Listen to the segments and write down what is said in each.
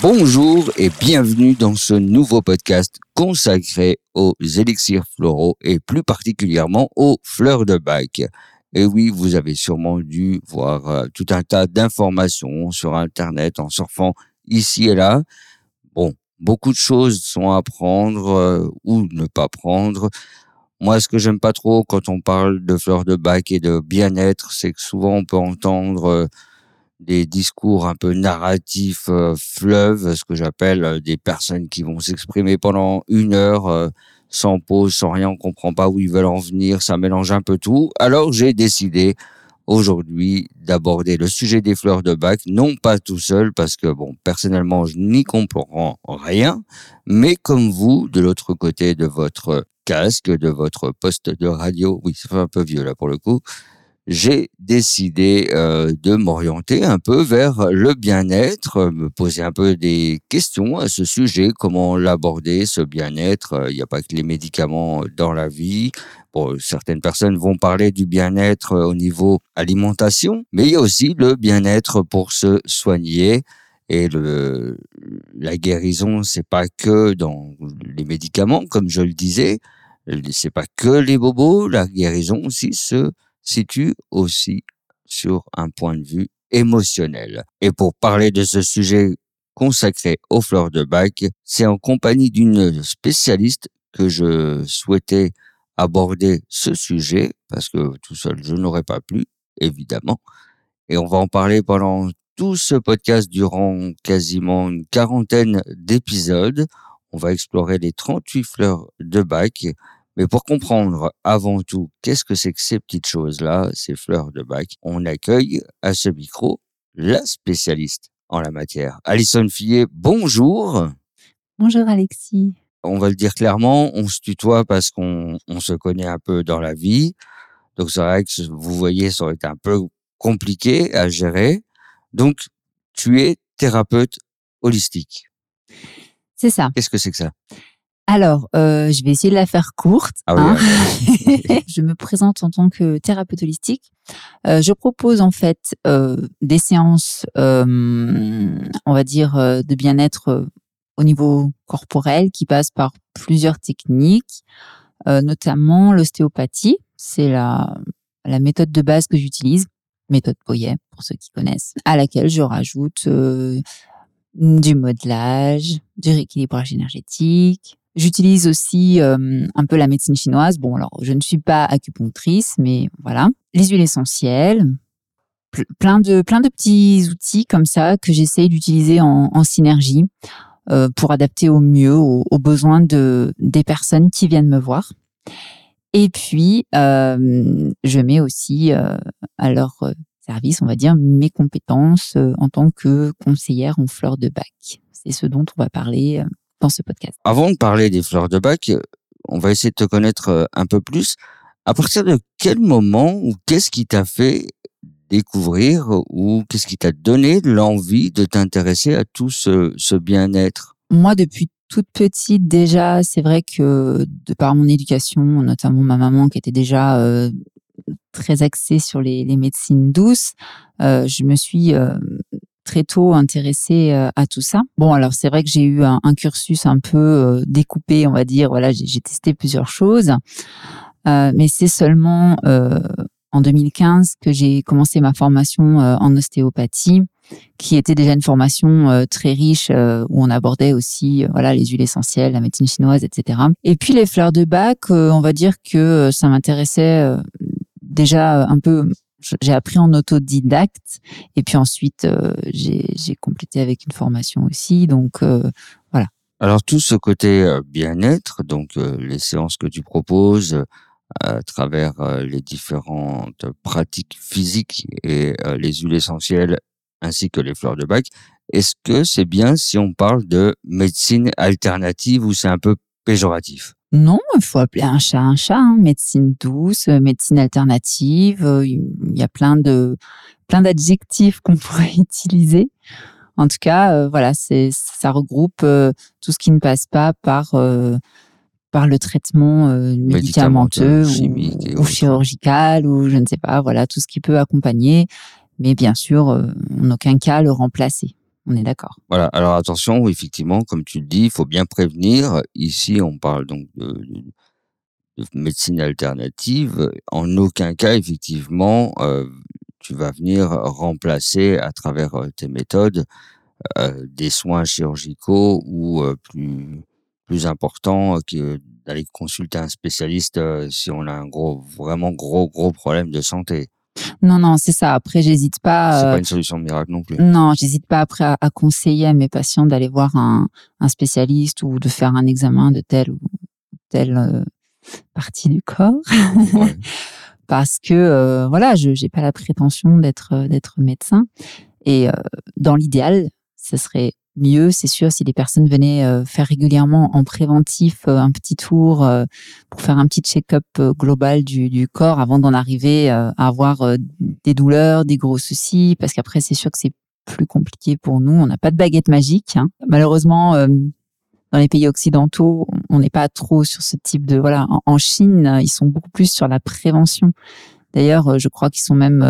Bonjour et bienvenue dans ce nouveau podcast consacré aux élixirs floraux et plus particulièrement aux fleurs de bac. Et oui, vous avez sûrement dû voir euh, tout un tas d'informations sur Internet en surfant ici et là. Bon, beaucoup de choses sont à prendre euh, ou ne pas prendre. Moi, ce que j'aime pas trop quand on parle de fleurs de bac et de bien-être, c'est que souvent on peut entendre euh, des discours un peu narratifs euh, fleuves, ce que j'appelle euh, des personnes qui vont s'exprimer pendant une heure euh, sans pause, sans rien, on comprend pas où ils veulent en venir, ça mélange un peu tout. Alors j'ai décidé aujourd'hui d'aborder le sujet des fleurs de bac, non pas tout seul parce que bon, personnellement, je n'y comprends rien, mais comme vous, de l'autre côté de votre casque, de votre poste de radio, oui, ça fait un peu vieux là pour le coup, j'ai décidé euh, de m'orienter un peu vers le bien-être, euh, me poser un peu des questions à ce sujet, comment l'aborder, ce bien-être. Euh, Il n'y a pas que les médicaments dans la vie. Bon, certaines personnes vont parler du bien-être au niveau alimentation, mais il y a aussi le bien-être pour se soigner. Et le, la guérison, c'est pas que dans les médicaments, comme je le disais. C'est pas que les bobos. La guérison aussi se situe aussi sur un point de vue émotionnel. Et pour parler de ce sujet consacré aux fleurs de bac, c'est en compagnie d'une spécialiste que je souhaitais aborder ce sujet, parce que tout seul, je n'aurais pas pu, évidemment. Et on va en parler pendant tout ce podcast durant quasiment une quarantaine d'épisodes. On va explorer les 38 fleurs de bac mais pour comprendre avant tout qu'est-ce que c'est que ces petites choses-là, ces fleurs de bac, on accueille à ce micro la spécialiste en la matière. Alison Fillet, bonjour. Bonjour Alexis. On va le dire clairement, on se tutoie parce qu'on on se connaît un peu dans la vie. Donc c'est vrai que vous voyez, ça aurait été un peu compliqué à gérer. Donc tu es thérapeute holistique. C'est ça. Qu'est-ce que c'est que ça? Alors, euh, je vais essayer de la faire courte. Ah oui, hein. je me présente en tant que thérapeute holistique. Euh, je propose en fait euh, des séances, euh, on va dire, euh, de bien-être euh, au niveau corporel qui passent par plusieurs techniques, euh, notamment l'ostéopathie. C'est la, la méthode de base que j'utilise, méthode Poyet pour ceux qui connaissent, à laquelle je rajoute euh, du modelage, du rééquilibrage énergétique. J'utilise aussi euh, un peu la médecine chinoise. Bon, alors je ne suis pas acupunctrice, mais voilà. Les huiles essentielles, ple- plein de plein de petits outils comme ça que j'essaye d'utiliser en, en synergie euh, pour adapter au mieux aux, aux besoins de des personnes qui viennent me voir. Et puis, euh, je mets aussi euh, à leur euh, service, on va dire, mes compétences euh, en tant que conseillère en fleurs de bac. C'est ce dont on va parler dans ce podcast. Avant de parler des fleurs de bac, on va essayer de te connaître euh, un peu plus. À partir de quel moment ou qu'est-ce qui t'a fait découvrir ou qu'est-ce qui t'a donné l'envie de t'intéresser à tout ce, ce bien-être? Moi, depuis toute petite, déjà, c'est vrai que de par mon éducation, notamment ma maman qui était déjà euh, très axée sur les, les médecines douces, euh, je me suis euh, très tôt intéressée euh, à tout ça. Bon, alors c'est vrai que j'ai eu un, cursus un peu euh, découpé, on va dire. Voilà, j'ai testé plusieurs choses, Euh, mais c'est seulement en 2015 que j'ai commencé ma formation en ostéopathie, qui était déjà une formation très riche où on abordait aussi voilà les huiles essentielles, la médecine chinoise, etc. Et puis les fleurs de bac, on va dire que ça m'intéressait déjà un peu. J'ai appris en autodidacte et puis ensuite euh, j'ai complété avec une formation aussi. Donc euh, Alors tout ce côté euh, bien-être, donc euh, les séances que tu proposes euh, à travers les différentes pratiques physiques et les huiles essentielles ainsi que les fleurs de bac. Est-ce que c'est bien si on parle de médecine alternative ou c'est un peu péjoratif? Non, il faut appeler un chat un chat. Hein. Médecine douce, euh, médecine alternative. euh, Il y a plein de plein d'adjectifs qu'on pourrait utiliser. En tout cas, euh, voilà, c'est ça regroupe euh, tout ce qui ne passe pas par euh, par le traitement médicamenteux ou, ou chirurgical ou je ne sais pas. Voilà, tout ce qui peut accompagner, mais bien sûr, en aucun cas le remplacer. On est d'accord. Voilà. Alors attention, effectivement, comme tu le dis, il faut bien prévenir. Ici, on parle donc de, de- de médecine alternative. En aucun cas, effectivement, euh, tu vas venir remplacer à travers euh, tes méthodes euh, des soins chirurgicaux ou plus plus importants que d'aller consulter un spécialiste si on a un gros, vraiment gros, gros problème de santé. Non, non, c'est ça. Après, j'hésite pas. C'est euh, pas une solution miracle non plus. Non, j'hésite pas après à, à conseiller à mes patients d'aller voir un, un spécialiste ou de faire un examen de telle ou telle euh, partie du corps Ouais. parce que euh, voilà, je j'ai pas la prétention d'être euh, d'être médecin et euh, dans l'idéal, ce serait mieux, c'est sûr, si les personnes venaient euh, faire régulièrement en préventif euh, un petit tour euh, pour faire un petit check-up global du, corps avant d'en arriver à avoir des douleurs, des gros soucis, parce qu'après c'est sûr que c'est plus compliqué pour nous. On n'a pas de baguette magique. hein. Malheureusement, dans les pays occidentaux, on n'est pas trop sur ce type de voilà. En, Chine, ils sont beaucoup plus sur la prévention. D'ailleurs, je crois qu'ils sont même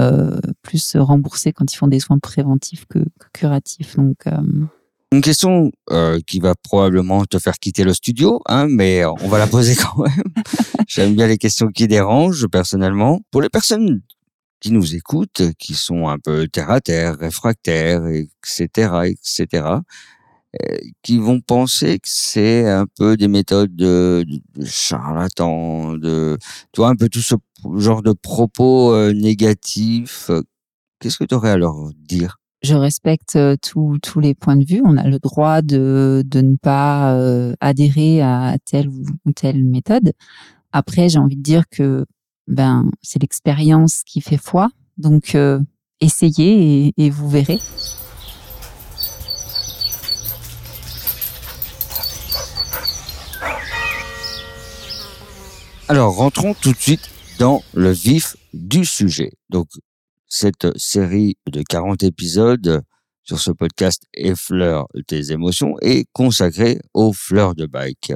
plus remboursés quand ils font des soins préventifs que, curatifs. Donc, Une question euh, qui va probablement te faire quitter le studio, hein, mais on va la poser quand même. J'aime bien les questions qui dérangent personnellement. Pour les personnes qui nous écoutent, qui sont un peu terre à terre, réfractaires, etc., etc., euh, qui vont penser que c'est un peu des méthodes de, de charlatans, de, tu vois, un peu tout ce genre de propos euh, négatifs. Qu'est-ce que tu aurais à leur dire? Je respecte euh, tous tous les points de vue. On a le droit de, de ne pas euh, adhérer à telle ou, telle méthode. Après, j'ai envie de dire que ben c'est l'expérience qui fait foi. Donc euh, essayez et, vous verrez. Alors, rentrons tout de suite dans le vif du sujet. Cette série de 40 épisodes sur ce podcast Effleure tes émotions est consacrée aux fleurs de bac.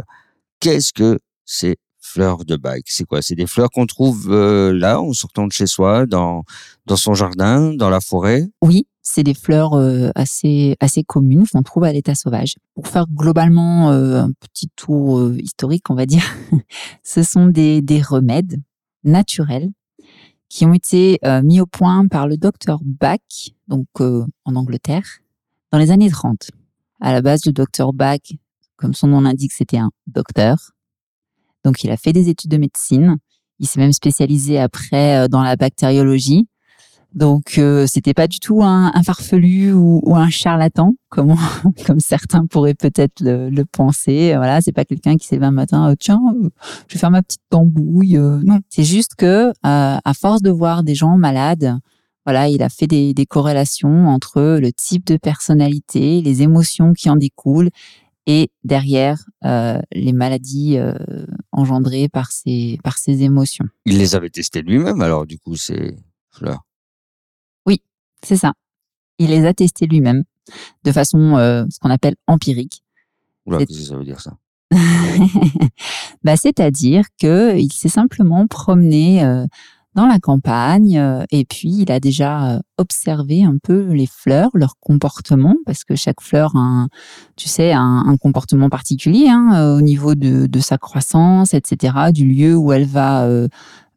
Qu'est-ce que ces fleurs de bac C'est quoi? C'est des fleurs qu'on trouve euh, là, en sortant de chez soi, dans, dans son jardin, dans la forêt? Oui, c'est des fleurs euh, assez assez communes qu'on trouve à l'état sauvage. Pour faire globalement euh, un petit tour historique, on va dire, ce sont des, des remèdes naturels qui ont été euh, mis au point par le docteur Bach, donc euh, en Angleterre, dans les années 30. À la base, le docteur Bach, comme son nom l'indique, c'était un docteur. Donc, il a fait des études de médecine. Il s'est même spécialisé après euh, dans la bactériologie. Donc, euh, c'était pas du tout un, un farfelu ou, ou un charlatan, comme, comme certains pourraient peut-être le, le penser. Voilà, c'est pas quelqu'un qui s'est levé un matin, euh, tiens, euh, je vais faire ma petite tambouille. euh, non, c'est juste que, euh, à force de voir des gens malades, voilà, il a fait des, des corrélations entre le type de personnalité, les émotions qui en découlent, et derrière euh, les maladies euh, engendrées par ces par ces émotions. Il les avait testées lui-même, alors, du coup, ces fleurs. C'est ça. Il les a testés lui-même de façon euh, ce qu'on appelle empirique. Oula, qu'est-ce que ça veut dire, ça? Bah, c'est-à-dire que il s'est simplement promené euh, dans la campagne euh, et puis il a déjà observé un peu les fleurs, leur comportement, parce que chaque fleur a, un, tu sais, un, un comportement particulier hein, au niveau de, de sa croissance, etc., du lieu où elle va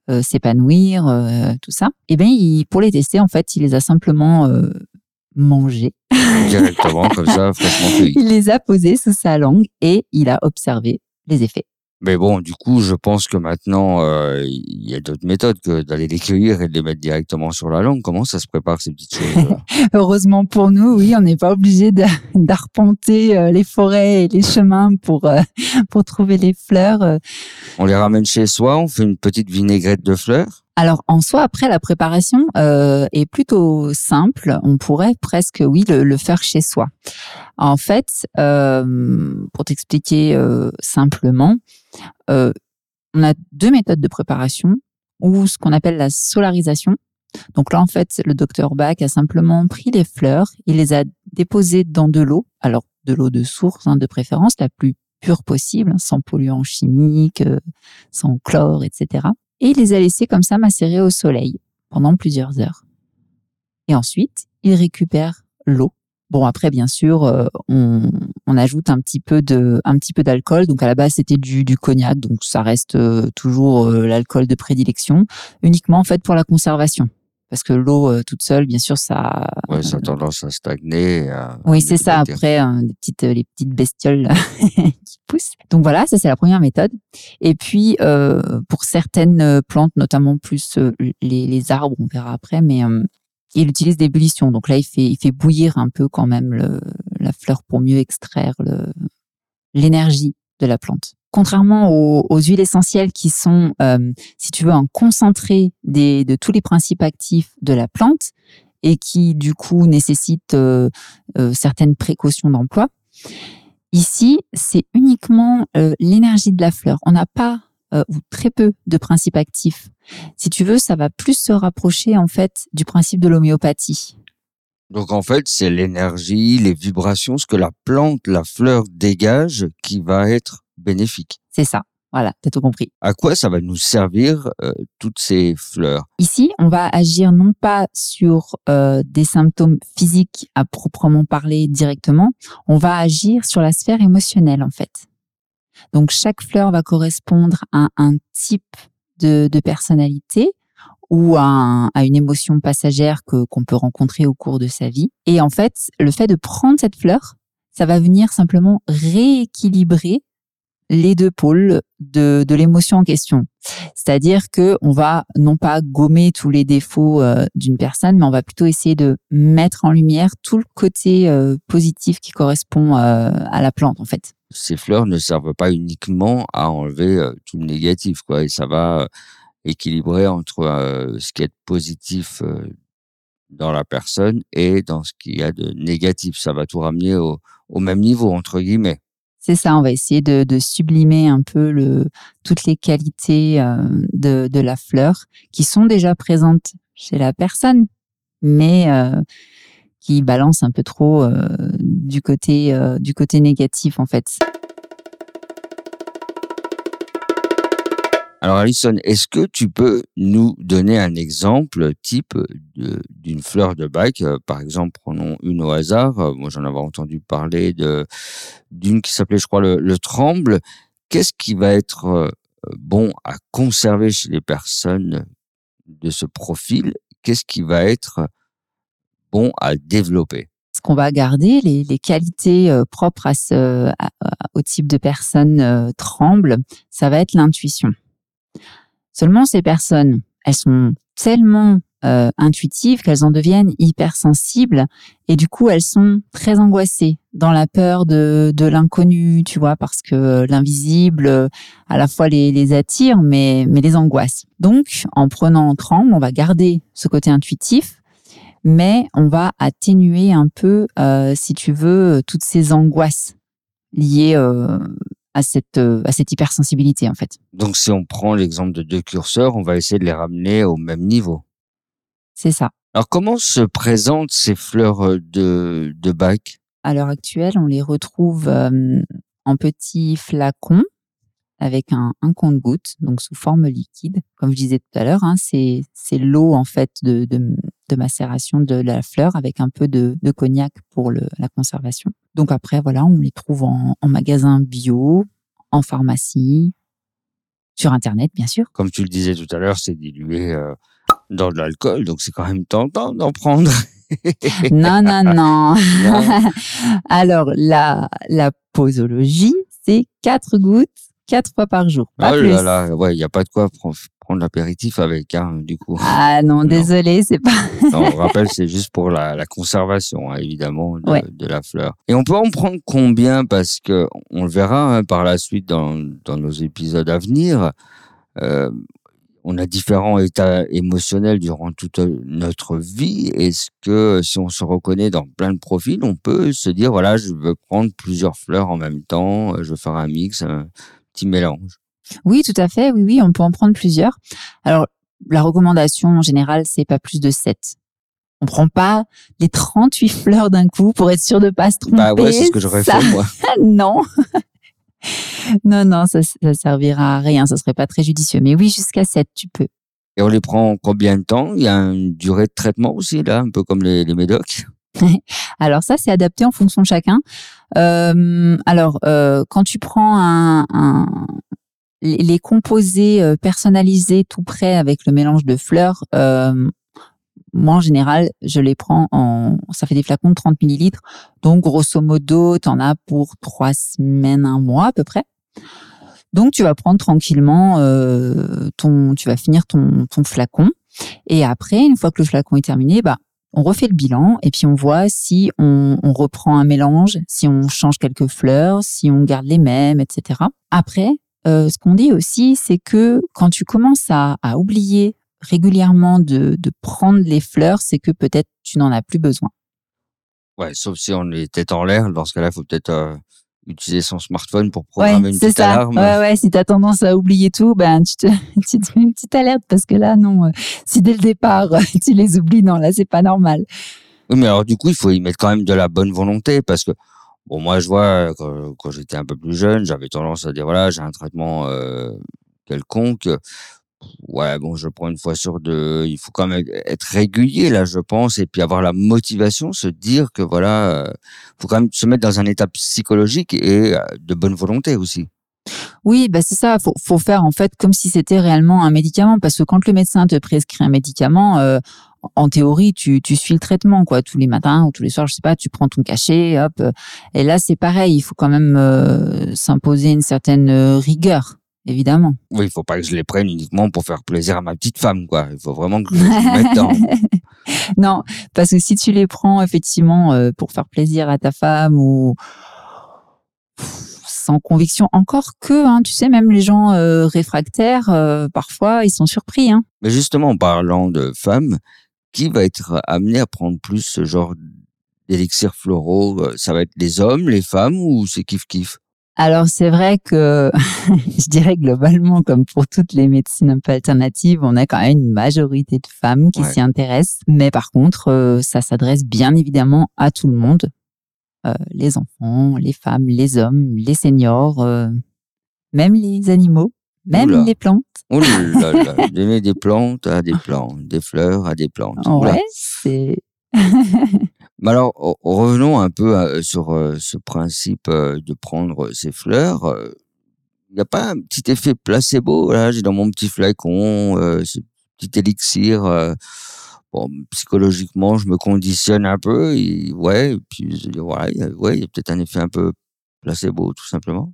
euh, s'épanouir, euh, tout ça. Et bien, il, pour les tester, en fait, il les a simplement euh, mangés. Directement, comme ça, fraîchement cueilli. Il les a posés sous sa langue et il a observé les effets. Mais bon, du coup, je pense que maintenant, euh, il y a d'autres méthodes que d'aller les cueillir et de les mettre directement sur la langue. Comment ça se prépare, ces petites choses Heureusement pour nous, oui, on n'est pas obligé d'arpenter euh, les forêts et les chemins pour, euh, pour trouver les fleurs. euh. On les ramène chez soi, on fait une petite vinaigrette de fleurs. Alors en soi, après la préparation euh, est plutôt simple. On pourrait presque, oui, le, le faire chez soi. En fait, euh, pour t'expliquer euh, simplement, euh, on a deux méthodes de préparation ou ce qu'on appelle la solarisation. Donc là, en fait, le docteur Bach a simplement pris les fleurs, il les a déposées dans de l'eau, alors de l'eau de source hein, de préférence, la plus pure possible, hein, sans polluants chimiques, euh, sans chlore, etc. Et il les a laissées comme ça macérer au soleil pendant plusieurs heures. Et ensuite, il récupère l'eau. Bon, après, bien sûr, euh, on, on ajoute un petit peu de, un petit peu d'alcool. Donc à la base, c'était du, du cognac, donc ça reste euh, toujours euh, l'alcool de prédilection, uniquement en fait pour la conservation. Parce que l'eau euh, toute seule, bien sûr, ça. Ouais, ça a tendance à stagner. à- Oui, c'est ça. Après, hein, les petites, les petites bestioles qui poussent. Donc voilà, ça c'est la première méthode. Et puis euh, pour certaines euh, plantes, notamment plus euh, les, les arbres, on verra après, mais euh, il utilise l'ébullition. Donc là, il fait, il fait bouillir un peu quand même le, la fleur pour mieux extraire l'énergie de la plante. Contrairement aux, huiles essentielles qui sont, euh, si tu veux, un concentré de tous les principes actifs de la plante et qui du coup nécessitent euh, euh, certaines précautions d'emploi. Ici, c'est uniquement l'énergie de la fleur. On n'a pas ou très peu de principes actifs. Si tu veux, ça va plus se rapprocher en fait du principe de l'homéopathie. Donc en fait, c'est l'énergie, les vibrations, ce que la plante, la fleur dégage qui va être bénéfique. C'est ça. Voilà, t'as tout compris. À quoi ça va nous servir euh, toutes ces fleurs? Ici, on va agir non pas sur euh, des symptômes physiques à proprement parler directement, on va agir sur la sphère émotionnelle en fait. Donc chaque fleur va correspondre à un type de, de personnalité ou à, un- à une émotion passagère que qu'on peut rencontrer au cours de sa vie. Et en fait, le fait de prendre cette fleur, ça va venir simplement rééquilibrer les deux pôles de, de l'émotion en question. C'est-à-dire que on va non pas gommer tous les défauts euh, d'une personne, mais on va plutôt essayer de mettre en lumière tout le côté euh, positif qui correspond euh, à la plante en fait. Ces fleurs ne servent pas uniquement à enlever tout le négatif, quoi. Et ça va équilibrer entre euh, ce qui est positif dans la personne et dans ce qu'il y a de négatif. Ça va tout ramener au, au même niveau, entre guillemets. C'est ça, on va essayer de, de sublimer un peu le, toutes les qualités de, de la fleur qui sont déjà présentes chez la personne, mais qui balancent un peu trop du côté du côté négatif en fait. Alors Alison, est-ce que tu peux nous donner un exemple type d'une fleur de bac? Euh, Par exemple, prenons une au hasard. Euh, Moi, j'en avais entendu parler d'une qui s'appelait, je crois, le, le tremble. Qu'est-ce qui va être euh, bon à conserver chez les personnes de ce profil? Qu'est-ce qui va être bon à développer? Ce qu'on va garder, les, qualités propres au type de personne tremble, ça va être l'intuition. Seulement, ces personnes, elles sont tellement euh, intuitives qu'elles en deviennent hypersensibles et du coup, elles sont très angoissées dans la peur de, l'inconnu, tu vois, parce que l'invisible, euh, à la fois les, attire, mais, les angoisse. Donc, en prenant tremble, on va garder ce côté intuitif, mais on va atténuer un peu, euh, si tu veux, toutes ces angoisses liées à cette euh, à cette hypersensibilité en fait. Donc, si on prend l'exemple de deux curseurs, on va essayer de les ramener au même niveau. C'est ça. Alors, comment se présentent ces fleurs euh, de, de bac? À l'heure actuelle, on les retrouve euh, en petits flacons avec un, un compte-gouttes, donc sous forme liquide. Comme je disais tout à l'heure, hein, c'est c'est l'eau en fait de, de, de macération de la fleur avec un peu de, de cognac pour le, la conservation. Donc après, voilà, on les trouve en, en magasin bio, en pharmacie, sur Internet, bien sûr. Comme tu le disais tout à l'heure, c'est dilué euh, dans de l'alcool, donc c'est quand même tentant d'en prendre. Non, non, non. Non. Alors, la, la posologie, c'est quatre gouttes, quatre fois par jour. Pas oh plus. là là, ouais, il n'y a pas de quoi prendre l'apéritif avec, hein, du coup. Ah non, désolé, c'est pas. Non, on rappelle, c'est juste pour la, la conservation, hein, évidemment, de, Ouais. de la fleur. Et on peut en prendre combien? Parce que on le verra hein, par la suite dans, dans nos épisodes à venir. euh, on a différents états émotionnels durant toute notre vie. Est-ce que si on se reconnaît dans plein de profils, on peut se dire, voilà, je veux prendre plusieurs fleurs en même temps, je veux faire un mix, un petit mélange? Oui, tout à fait. Oui, oui, on peut en prendre plusieurs. Alors, la recommandation en général, c'est pas plus de 7. On prend pas les 38 fleurs d'un coup pour être sûr de pas se tromper. Bah ouais, c'est ce que j'aurais fait moi. non. non, non, ça, ça servira à rien. Ça serait pas très judicieux. Mais oui, jusqu'à 7, tu peux. Et on les prend combien de temps? Il y a une durée de traitement aussi, là, un peu comme les, les médocs? Alors ça, c'est adapté en fonction de chacun. Euh, alors, euh, quand tu prends un, un, les composés euh, personnalisés tout prêts avec le mélange de fleurs, euh, moi en général, je les prends en, ça fait des flacons de 30 millilitres, donc grosso modo, tu en as pour trois semaines, un mois à peu près. Donc tu vas prendre tranquillement euh, ton, tu vas finir ton, ton flacon, et après, une fois que le flacon est terminé, bah on refait le bilan et puis on voit si on, on, reprend un mélange, si on change quelques fleurs, si on garde les mêmes, etc. Après, euh, ce qu'on dit aussi, c'est que quand tu commences à, à oublier régulièrement de, de, prendre les fleurs, c'est que peut-être tu n'en as plus besoin. Ouais, sauf si on est tête en l'air. Dans ce cas-là, il faut peut-être euh, utiliser son smartphone pour programmer ouais, une petite ça. alarme. Ouais, ouais, si tu as tendance à oublier tout, ben tu te, tu te mets une petite alerte parce que là, non, euh, si dès le départ tu les oublies, non, là, c'est pas normal. Oui, mais alors du coup, il faut y mettre quand même de la bonne volonté parce que Bon, moi, je vois, quand, j'étais un peu plus jeune, j'avais tendance à dire, voilà, j'ai un traitement euh, quelconque. Ouais, bon, je prends une fois sur deux. Il faut quand même être régulier, là, je pense, et puis avoir la motivation, se dire que, voilà, faut quand même se mettre dans un état psychologique et de bonne volonté aussi. Oui, bah c'est ça. Faut, faut faire en fait comme si c'était réellement un médicament, parce que quand le médecin te prescrit un médicament, euh, en théorie, tu, tu suis le traitement, quoi, tous les matins ou tous les soirs, je sais pas, tu prends ton cachet, hop. Et là, c'est pareil, il faut quand même euh, s'imposer une certaine euh, rigueur, évidemment. Oui, il faut pas que je les prenne uniquement pour faire plaisir à ma petite femme, quoi. Il faut vraiment que je me mette dans. non, parce que si tu les prends effectivement euh, pour faire plaisir à ta femme ou sans conviction, encore que, hein, tu sais, même les gens euh, réfractaires, parfois, ils sont surpris. Hein. Mais justement, en parlant de femmes, qui va être amené à prendre plus ce genre d'élixirs floraux Ça va être les hommes, les femmes ou c'est kiff-kiff alors c'est vrai que je dirais globalement, comme pour toutes les médecines un peu alternatives, on a quand même une majorité de femmes qui Ouais. s'y intéressent. Mais par contre, euh, ça s'adresse bien évidemment à tout le monde. Euh, les enfants, les femmes, les hommes, les seniors, euh, même les animaux, même Oula. les plantes. Oh là là, donner des plantes à des plantes, des fleurs à des plantes. Oula. Ouais, c'est Mais alors, re- revenons un peu à- sur euh, ce principe euh, de prendre ces fleurs. Euh, Il n'y a pas un petit effet placebo là J'ai dans mon petit flacon euh, ce petit élixir. euh, bon, psychologiquement, je me conditionne un peu. Et, ouais, et puis je dis, ouais, il y a peut-être un effet un peu placebo, tout simplement.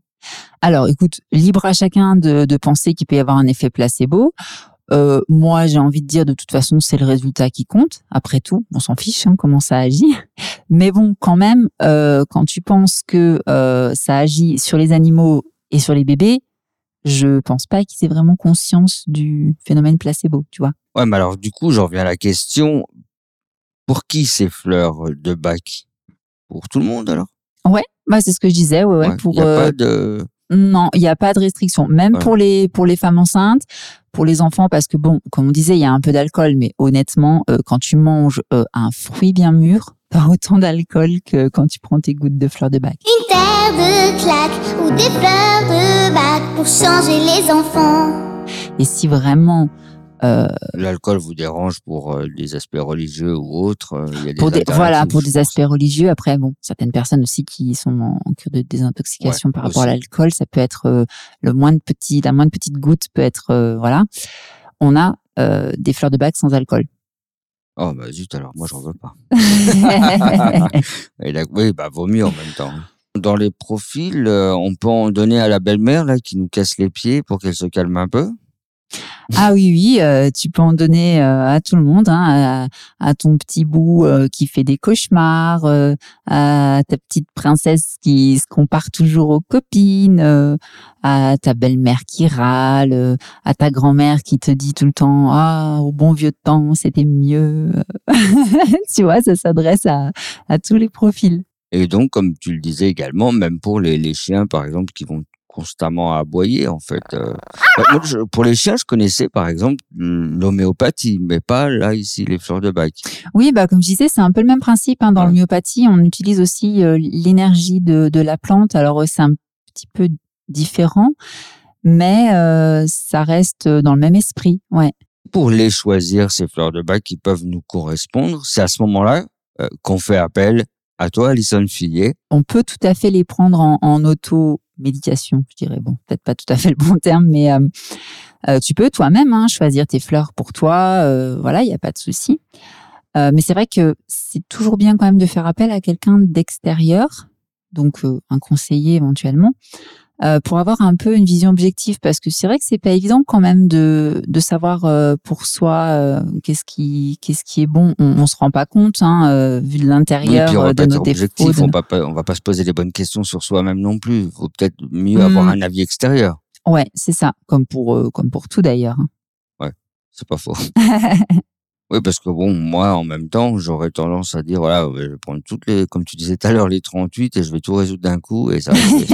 Alors, écoute, libre à chacun de, penser qu'il peut y avoir un effet placebo. Euh, moi, j'ai envie de dire, de toute façon, c'est le résultat qui compte. Après tout, on s'en fiche hein, comment ça agit. Mais bon, quand même, euh, quand tu penses que euh, ça agit sur les animaux et sur les bébés, je pense pas qu'ils aient vraiment conscience du phénomène placebo, tu vois. Ouais, mais alors du coup, j'en reviens à la question. Pour qui ces fleurs de bac? Pour tout le monde alors? Bah, c'est ce que je disais, ouais, ouais, Ouais, pour Il n'y a euh, pas de... Non, il n'y a pas de restriction. Même Ouais. pour les pour les femmes enceintes, pour les enfants, parce que bon, comme on disait, il y a un peu d'alcool, mais honnêtement, euh, quand tu manges euh, un fruit bien mûr, pas autant d'alcool que quand tu prends tes gouttes de fleurs de bac. Une terre de claques ou des fleurs de bac pour changer les enfants. Et si vraiment euh, L'alcool vous dérange pour euh, des aspects religieux ou autres euh, il y a des pour des voilà alternatives, pour des aspects religieux, après bon, certaines personnes aussi qui sont en, en cure de désintoxication Ouais, par rapport à l'alcool, ça peut être euh, le moins de petit, la moindre petite goutte peut être euh, voilà. On a euh, des fleurs de bac sans alcool. Oh bah zut alors, moi j'en veux pas. Et là, oui, bah vaut mieux en même temps. Dans les profils, euh, on peut en donner à la belle-mère là qui nous casse les pieds pour qu'elle se calme un peu? Ah oui, oui, euh, tu peux en donner euh, à tout le monde, hein, à, ton petit bout euh, qui fait des cauchemars, euh, à ta petite princesse qui se compare toujours aux copines, euh, à ta belle-mère qui râle, euh, à ta grand-mère qui te dit tout le temps ah au bon vieux temps c'était mieux. tu vois, ça s'adresse à, à tous les profils. Et donc, comme tu le disais également, même pour les, les chiens, par exemple, qui vont constamment aboyer, en fait. euh. Moi, je- pour les chiens, je connaissais, par exemple, l'homéopathie, mais pas là, ici, les fleurs de bac. Oui, bah comme je disais, c'est un peu le même principe. Hein. Dans Ouais. l'homéopathie, on utilise aussi euh, l'énergie de, de la plante. Alors euh, c'est un petit peu différent, mais euh, ça reste dans le même esprit. Ouais. Pour les choisir, ces fleurs de bac qui peuvent nous correspondre, c'est à ce moment-là euh, qu'on fait appel à toi, Alison Fillet. On peut tout à fait les prendre en, en auto-méditation, je dirais. Bon, peut-être pas tout à fait le bon terme, mais euh, euh, tu peux toi-même hein, choisir tes fleurs pour toi. euh, voilà, il n'y a pas de souci. Euh, mais c'est vrai que c'est toujours bien quand même de faire appel à quelqu'un d'extérieur, donc euh, un conseiller éventuellement, euh, pour avoir un peu une vision objective, parce que c'est vrai que c'est pas évident quand même de, de savoir euh, pour soi euh, qu'est-ce qui qu'est-ce qui est bon. On, on se rend pas compte, hein, euh, vu de l'intérieur euh, de nos défauts. de on va pas, on va pas se poser les bonnes questions sur soi-même non plus. Il faut peut-être mieux Hmm. avoir un avis extérieur. Ouais, c'est ça, comme pour euh, comme pour tout d'ailleurs. C'est pas faux. Oui, parce que bon, moi, en même temps, j'aurais tendance à dire, voilà, je vais prendre toutes les, comme tu disais tout à l'heure, les 38 et je vais tout résoudre d'un coup et ça.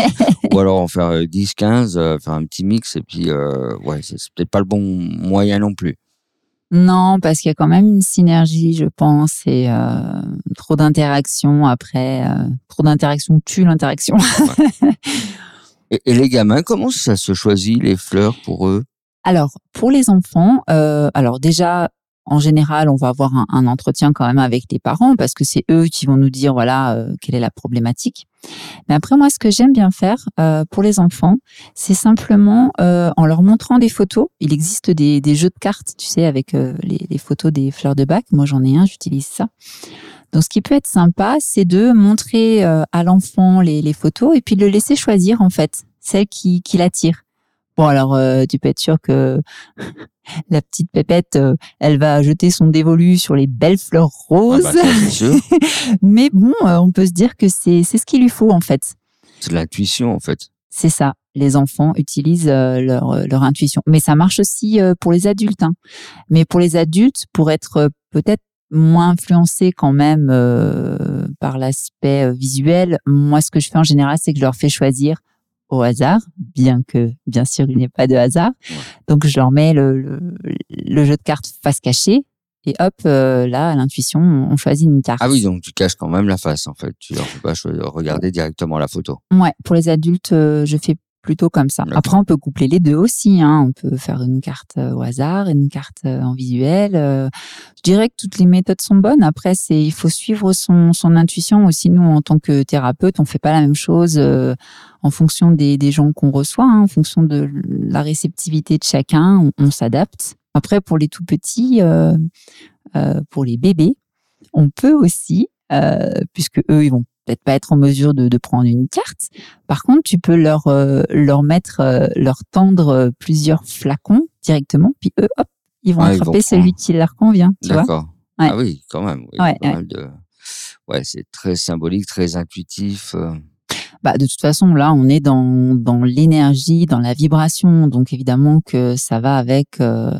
ou alors en faire euh, 10, 15, euh, faire un petit mix et puis, euh, ouais, c'est peut-être pas le bon moyen non plus. Non, parce qu'il y a quand même une synergie, je pense, et euh, trop d'interaction après. euh, trop d'interaction tue l'interaction. Et, et les gamins, comment ça se choisit les fleurs pour eux? Alors, pour les enfants, euh, alors déjà, en général, on va avoir un, un entretien quand même avec les parents parce que c'est eux qui vont nous dire voilà euh, quelle est la problématique. Mais après, moi, ce que j'aime bien faire euh, pour les enfants, c'est simplement euh, en leur montrant des photos. Il existe des, des jeux de cartes, tu sais, avec euh, les, les photos des fleurs de bac. Moi, j'en ai un, j'utilise ça. Donc, ce qui peut être sympa, c'est de montrer euh, à l'enfant les, les photos et puis de le laisser choisir en fait celle qui, qui l'attire. Bon, alors, euh, tu peux être sûr que la petite pépette, euh, elle va jeter son dévolu sur les belles fleurs Ah roses. bah, sûr. Mais bon, euh, on peut se dire que c'est c'est ce qu'il lui faut en fait. C'est l'intuition, en fait. C'est ça. Les enfants utilisent euh, leur, leur intuition. Mais ça marche aussi pour les adultes. hein. Mais pour les adultes, pour être peut-être moins influencé quand même euh, par l'aspect visuel, moi, ce que je fais en général, c'est que je leur fais choisir au hasard, bien que, bien sûr, il n'y ait pas de hasard. Donc, je leur mets le, le, le jeu de cartes face cachée. Et hop, euh, là, à l'intuition, on choisit une carte. Ah oui, donc tu caches quand même la face, en fait. Tu leur fais pas regarder directement la photo. Ouais, pour les adultes, euh, je fais plutôt comme ça. Après, on peut coupler les deux aussi. Hein. On peut faire une carte euh, au hasard, une carte euh, en visuel. euh. Je dirais que toutes les méthodes sont bonnes. Après, c'est il faut suivre son, son intuition aussi. Nous, en tant que thérapeute, on fait pas la même chose en fonction des, des gens qu'on reçoit, hein, en fonction de la réceptivité de chacun. On, on s'adapte. Après, pour les tout petits, euh, euh, pour les bébés, on peut aussi, euh, puisque eux, ils vont peut-être pas être en mesure de, de prendre une carte. Par contre, tu peux leur euh, leur mettre, euh, leur tendre euh, plusieurs flacons directement, puis eux, hop, ils vont Ah, ils vont attraper celui qui leur convient. D'accord. Ouais. Ah oui, quand même. oui, Ouais, de... Ouais, c'est très symbolique, très intuitif. bah, de toute façon, là, on est dans, dans l'énergie, dans la vibration. Donc, évidemment que ça va avec, euh,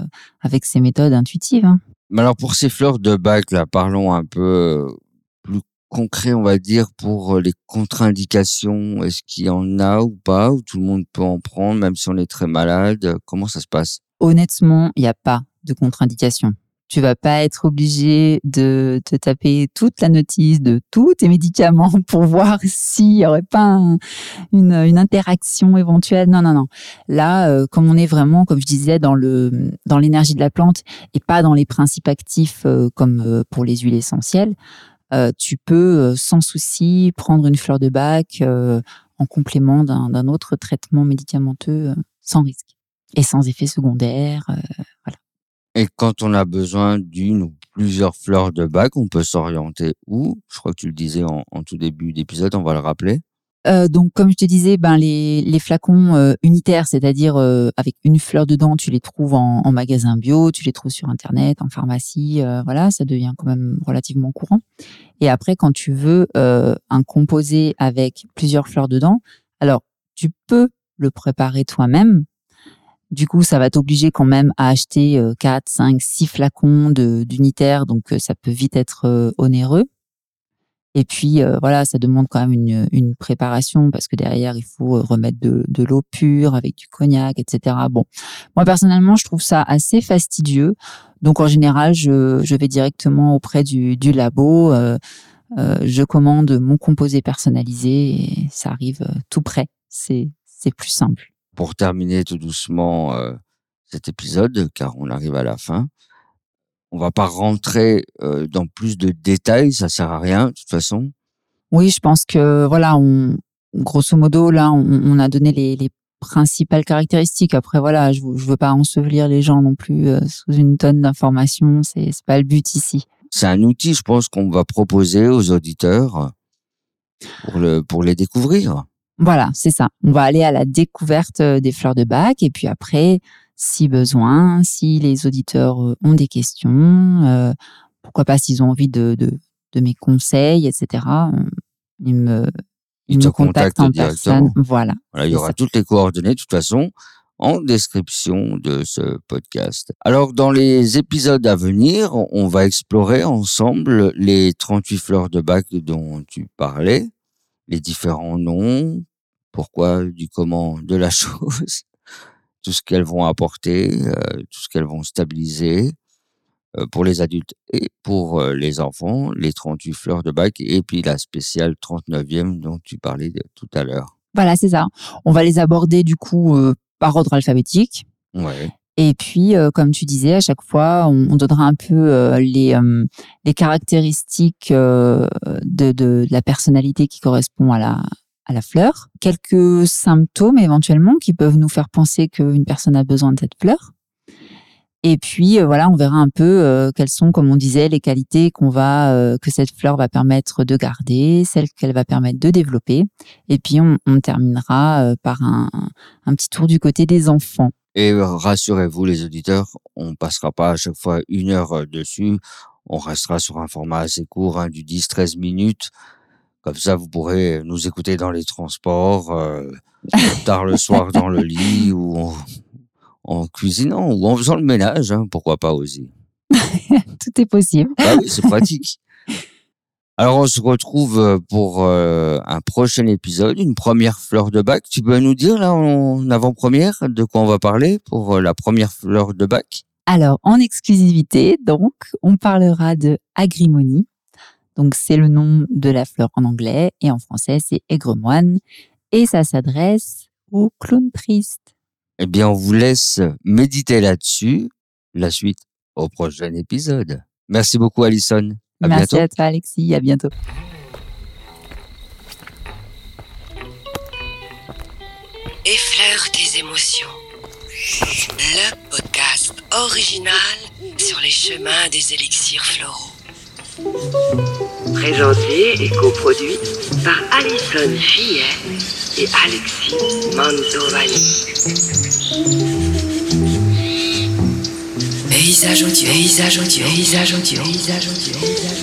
avec ces méthodes intuitives. hein. Mais alors pour ces fleurs de bac, là, parlons un peu plus concret, on va dire, pour euh, les contre-indications? Est-ce qu'il y en a ou pas Ou tout le monde peut en prendre, même si on est très malade? Comment ça se passe? Honnêtement, il n'y a pas de contre-indication. Tu vas pas être obligé de te taper toute la notice de tous tes médicaments pour voir s'il y aurait pas un- une, interaction éventuelle. Non, non, non. Là, euh, comme on est vraiment, comme je disais, dans le dans l'énergie de la plante et pas dans les principes actifs euh, comme pour les huiles essentielles, euh, tu peux euh, sans souci prendre une fleur de bac euh, en complément d'un autre traitement médicamenteux sans risque et sans effet secondaire. euh, Et quand on a besoin d'une ou plusieurs fleurs de bac, on peut s'orienter où? Je crois que tu le disais en, en tout début d'épisode, on va le rappeler. Euh, donc, comme je te disais, ben les, les flacons euh, unitaires, c'est-à-dire euh, avec une fleur dedans, tu les trouves en, en, magasin bio, tu les trouves sur internet, en pharmacie, voilà, ça devient quand même relativement courant. Et après, quand tu veux un composé avec plusieurs fleurs dedans, alors tu peux le préparer toi-même. Du coup, ça va t'obliger quand même à acheter 4, 5, 6 flacons d'unitaires, donc ça peut vite être onéreux. Et puis euh, voilà, ça demande quand même une, préparation parce que derrière il faut euh, remettre de, l'eau pure avec du cognac, etc. Bon, moi personnellement, je trouve ça assez fastidieux. Donc en général, je, vais directement auprès du, labo. Euh, je commande mon composé personnalisé et ça arrive tout. C'est c'est plus simple. Pour terminer tout doucement cet épisode, car on arrive à la fin, on va pas rentrer euh, dans plus de détails, ça sert à rien de toute façon. Oui, je pense que voilà, on, grosso modo là, on, a donné les, les, principales caractéristiques. Après voilà, je, je veux pas ensevelir les gens non plus euh, sous une tonne d'informations. C'est c'est pas le but ici. C'est un outil, je pense, qu'on va proposer aux auditeurs pour le pour les découvrir. Voilà, c'est ça. On va aller à la découverte euh, des fleurs de bac et puis après si besoin, si les auditeurs euh, ont des questions, euh, pourquoi pas s'ils ont envie de, de, de, mes conseils, etc. Ils me, ils, me contactent en personne. Voilà. voilà il y aura toutes les coordonnées de toute façon en description de ce podcast. Alors, dans les épisodes à venir, on va explorer ensemble les 38 fleurs de bac dont tu parlais, les différents noms, pourquoi, du comment de la chose, tout ce qu'elles vont apporter, euh, tout ce qu'elles vont stabiliser euh, pour les adultes et pour euh, les enfants, les 38 fleurs de bac et puis la spéciale 39e dont tu parlais tout à l'heure. Voilà, c'est ça. On va les aborder du coup par ordre alphabétique. Ouais. Et puis, comme tu disais, à chaque fois, on, donnera un peu les, les caractéristiques de, de, la personnalité qui correspond à la, à la fleur, quelques symptômes éventuellement qui peuvent nous faire penser qu'une personne a besoin de cette fleur. Et puis euh, voilà, on verra un peu euh, quelles sont, comme on disait, les qualités qu'on va euh, que cette fleur va permettre de garder, celles qu'elle va permettre de développer. Et puis on, terminera par un, un, petit tour du côté des enfants. Et rassurez-vous les auditeurs, on passera pas à chaque fois une heure dessus. On restera sur un format assez court, hein, du 10-13 minutes. Comme ça, vous pourrez nous écouter dans les transports, euh, tard le soir dans le lit ou en, en, cuisinant ou en faisant le ménage, hein, pourquoi pas aussi. Tout est possible. Bah oui, c'est pratique. Alors, on se retrouve euh, pour euh, un prochain épisode, une première fleur de bac. Tu peux nous dire, là, en avant-première, de quoi on va parler pour la première fleur de bac? Alors, en exclusivité, donc, on parlera de agrimonie. Donc c'est le nom de la fleur en anglais et en français c'est aigremoine et ça s'adresse au clown triste. Eh bien, on vous laisse méditer là-dessus. La suite au prochain épisode. Merci beaucoup, Alison. À Merci à toi, Alexis. À bientôt. Effleure tes émotions. Le podcast original sur les chemins des élixirs floraux. Présenté et coproduit par Alison Fillet et Alexis Mantovani. Paysage audio, paysage audio, paysage audio, paysage audio.